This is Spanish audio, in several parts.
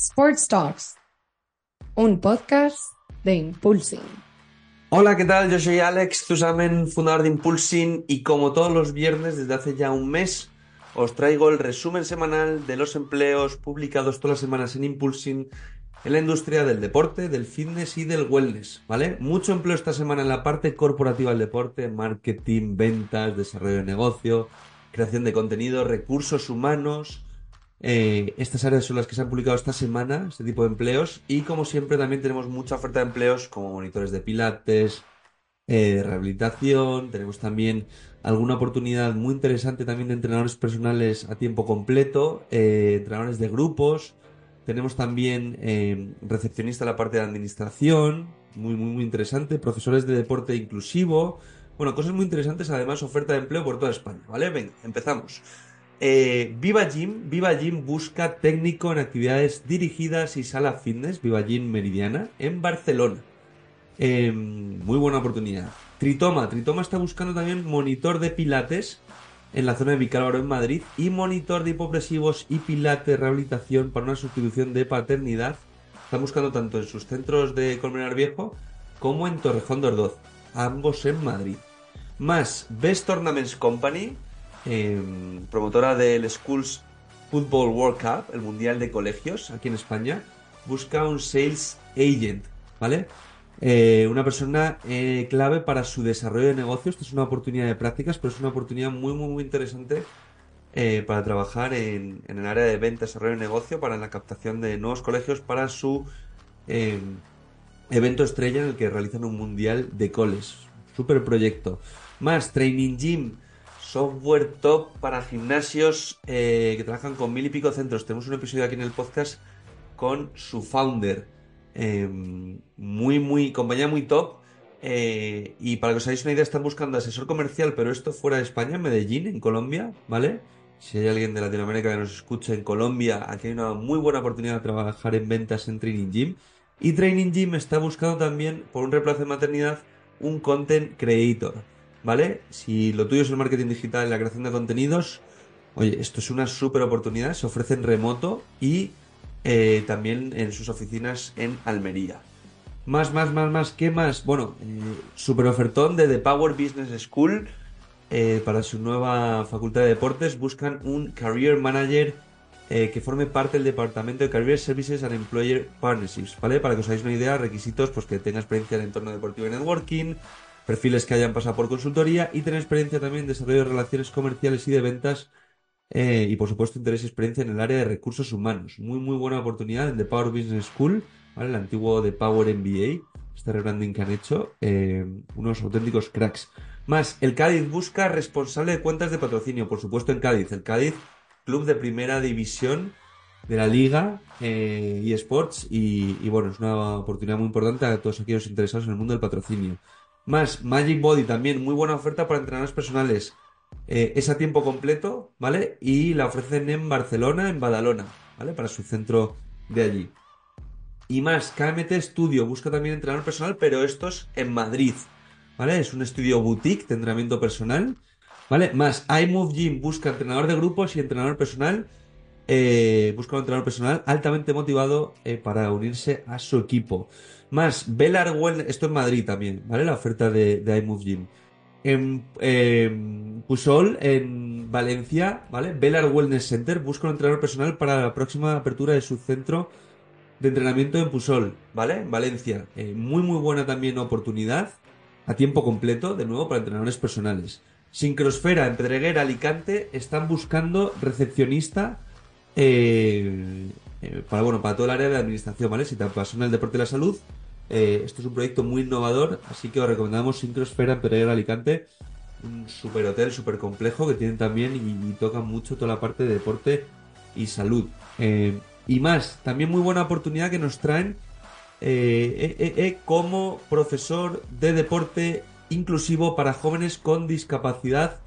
Sports Talks, un podcast de Impulsing. Hola, ¿qué tal? Yo soy Alex Zusamen, fundador de Impulsing, y como todos los viernes desde hace ya un mes, os traigo el resumen semanal de los empleos publicados todas las semanas en Impulsing en la industria del deporte, del fitness y del wellness, ¿vale? Mucho empleo esta semana en la parte corporativa del deporte, marketing, ventas, desarrollo de negocio, creación de contenido, recursos humanos. Eh, estas áreas son las que se han publicado esta semana, este tipo de empleos. Y como siempre también tenemos mucha oferta de empleos como monitores de pilates, eh, rehabilitación. Tenemos también alguna oportunidad muy interesante también de entrenadores personales a tiempo completo, eh, entrenadores de grupos. Tenemos también recepcionista en la parte de administración, muy, muy, muy interesante. Profesores de deporte inclusivo. Bueno, cosas muy interesantes, además oferta de empleo por toda España, ¿vale? Venga, empezamos. Eh, Viva Gym, Viva Gym busca técnico en actividades dirigidas y sala fitness, Viva Gym Meridiana, en Barcelona. Eh, muy buena oportunidad. Tritoma, Tritoma está buscando también monitor de pilates en la zona de Vicálvaro en Madrid y monitor de hipopresivos y pilates rehabilitación para una sustitución de paternidad. Están buscando tanto en sus centros de Colmenar Viejo como en Torrejón de Ordoz, ambos en Madrid. Más Best Tournaments Company, eh, promotora del Schools Football World Cup, el Mundial de Colegios aquí en España, busca un Sales Agent, ¿vale? Eh, una persona eh, clave para su desarrollo de negocios. Esto es una oportunidad de prácticas, pero es una oportunidad muy, muy, interesante eh, para trabajar en, en el área de venta, desarrollo de negocio, para la captación de nuevos colegios para su eh, evento estrella en el que realizan un mundial de coles. Super proyecto. Más Training Gym, software top para gimnasios eh, que trabajan con mil y pico centros. Tenemos un episodio aquí en el podcast con su founder. Eh, muy, muy, compañía muy top. Eh, y para que os hagáis una idea, están buscando asesor comercial, pero esto fuera de España, en Medellín, en Colombia, ¿vale? Si hay alguien de Latinoamérica que nos escucha en Colombia, aquí hay una muy buena oportunidad de trabajar en ventas en Training Gym. Y Training Gym está buscando también, por un reemplazo de maternidad, un content creator, ¿vale? Si lo tuyo es el marketing digital y la creación de contenidos, oye, esto es una súper oportunidad, se ofrece en remoto y eh, también en sus oficinas en Almería. Más, más, más, más, ¿qué más? Bueno, eh, super ofertón de The Power Business School eh, para su nueva facultad de deportes. Buscan un Career Manager eh, que forme parte del departamento de Career Services and Employer Partnerships, ¿vale? Para que os hagáis una idea, requisitos, pues que tenga experiencia en el entorno deportivo y networking, perfiles que hayan pasado por consultoría y tener experiencia también en desarrollo de relaciones comerciales y de ventas eh, y por supuesto interés y experiencia en el área de recursos humanos. Muy muy buena oportunidad en The Power Business School, ¿vale? El antiguo The Power MBA, este rebranding que han hecho, eh, unos auténticos cracks. Más, el Cádiz busca responsable de cuentas de patrocinio, por supuesto en Cádiz. El Cádiz, club de primera división de la liga eh, eSports y, y bueno, es una oportunidad muy importante a todos aquellos interesados en el mundo del patrocinio. Más, Magic Body también, muy buena oferta para entrenadores personales. Eh, es a tiempo completo, ¿vale? Y la ofrecen en Barcelona, en Badalona, ¿vale? Para su centro de allí. Y más, KMT Studio busca también entrenador personal, pero estos en Madrid, ¿vale? Es un estudio boutique de entrenamiento personal, ¿vale? Más, iMove Gym busca entrenador de grupos y entrenador personal. Eh, busca un entrenador personal altamente motivado eh, para unirse a su equipo. Más, Velar Wellness, esto en Madrid también, ¿vale? La oferta de, de iMove Gym. En eh, Pusol, en Valencia, ¿vale? Velar Wellness Center busca un entrenador personal para la próxima apertura de su centro de entrenamiento en Pusol, ¿vale? En Valencia. Eh, muy, muy buena también oportunidad a tiempo completo, de nuevo, para entrenadores personales. Sincrosfera, en Alicante, están buscando recepcionista eh, eh, para, bueno, para todo el área de administración, ¿vale? Si te apasiona el deporte y la salud, eh, esto es un proyecto muy innovador, así que os recomendamos Sincrosfera en Pedreguera, Alicante. un super hotel, super complejo que tienen también y, tocan mucho toda la parte de deporte y salud. Y más, también muy buena oportunidad que nos traen eh, como profesor de deporte inclusivo para jóvenes con discapacidad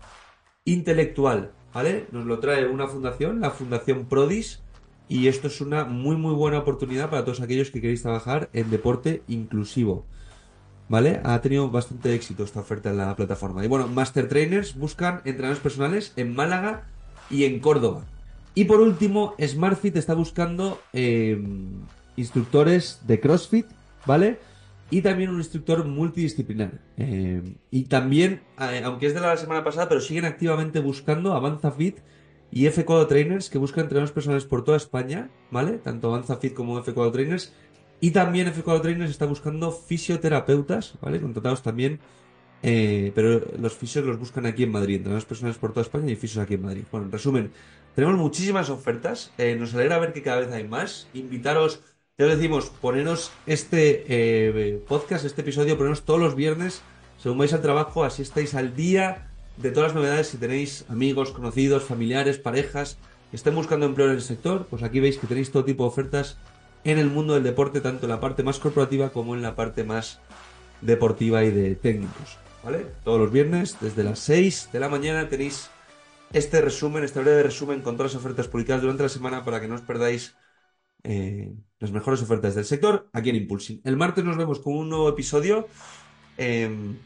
intelectual. ¿Vale? Nos lo trae una fundación, la Fundación Prodis, y esto es una muy muy buena oportunidad para todos aquellos que queréis trabajar en deporte inclusivo. ¿Vale? Ha tenido bastante éxito esta oferta en la plataforma. Y bueno, Master Trainers buscan entrenadores personales en Málaga y en Córdoba. Y por último, SmartFit está buscando eh, instructores de CrossFit, ¿vale? Y también un instructor multidisciplinar. Eh, y también, eh, aunque es de la semana pasada, pero siguen activamente buscando Avanza Fit y F4 Trainers que buscan entrenadores personales por toda España, ¿vale? Tanto Avanza Fit como F4 Trainers. Y también F4 Trainers está buscando fisioterapeutas, ¿vale? Contratados también, eh, pero los fisios los buscan aquí en Madrid, entrenadores personales por toda España y fisios aquí en Madrid. Bueno, en resumen, tenemos muchísimas ofertas, nos alegra ver que cada vez hay más. Invitaros ya os decimos, poneros este eh, podcast, este episodio, poneros todos los viernes, según vais al trabajo, así estáis al día de todas las novedades. Si tenéis amigos, conocidos, familiares, parejas que estén buscando empleo en el sector, pues aquí veis que tenéis todo tipo de ofertas en el mundo del deporte, tanto en la parte más corporativa como en la parte más deportiva y de técnicos. ¿Vale? Todos los viernes, desde las 6 de la mañana, tenéis este resumen, este breve resumen con todas las ofertas publicadas durante la semana para que no os perdáis eh, las mejores ofertas del sector aquí en Impulsing. El martes nos vemos con un nuevo episodio. Em,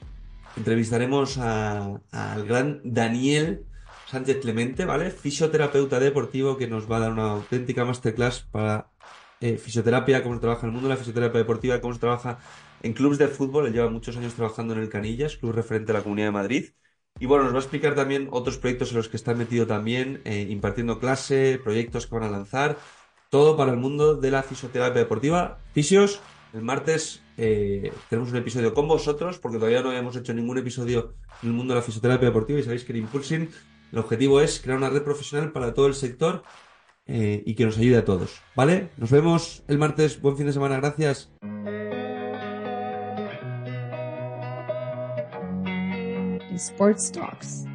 entrevistaremos al gran Daniel Sánchez Clemente, ¿vale? Fisioterapeuta deportivo que nos va a dar una auténtica masterclass para eh, fisioterapia, cómo se trabaja en el mundo la fisioterapia deportiva, cómo se trabaja en clubes de fútbol. Él lleva muchos años trabajando en el Canillas, club referente a la Comunidad de Madrid. Y bueno, nos va a explicar también otros proyectos en los que está metido también, eh, impartiendo clase, proyectos que van a lanzar todo para el mundo de la fisioterapia deportiva. Fisios, el martes eh, tenemos un episodio con vosotros, porque todavía no habíamos hecho ningún episodio en el mundo de la fisioterapia deportiva y sabéis que en Impulsing el objetivo es crear una red profesional para todo el sector eh, y que nos ayude a todos. ¿Vale? Nos vemos el martes. Buen fin de semana. Gracias. Sports.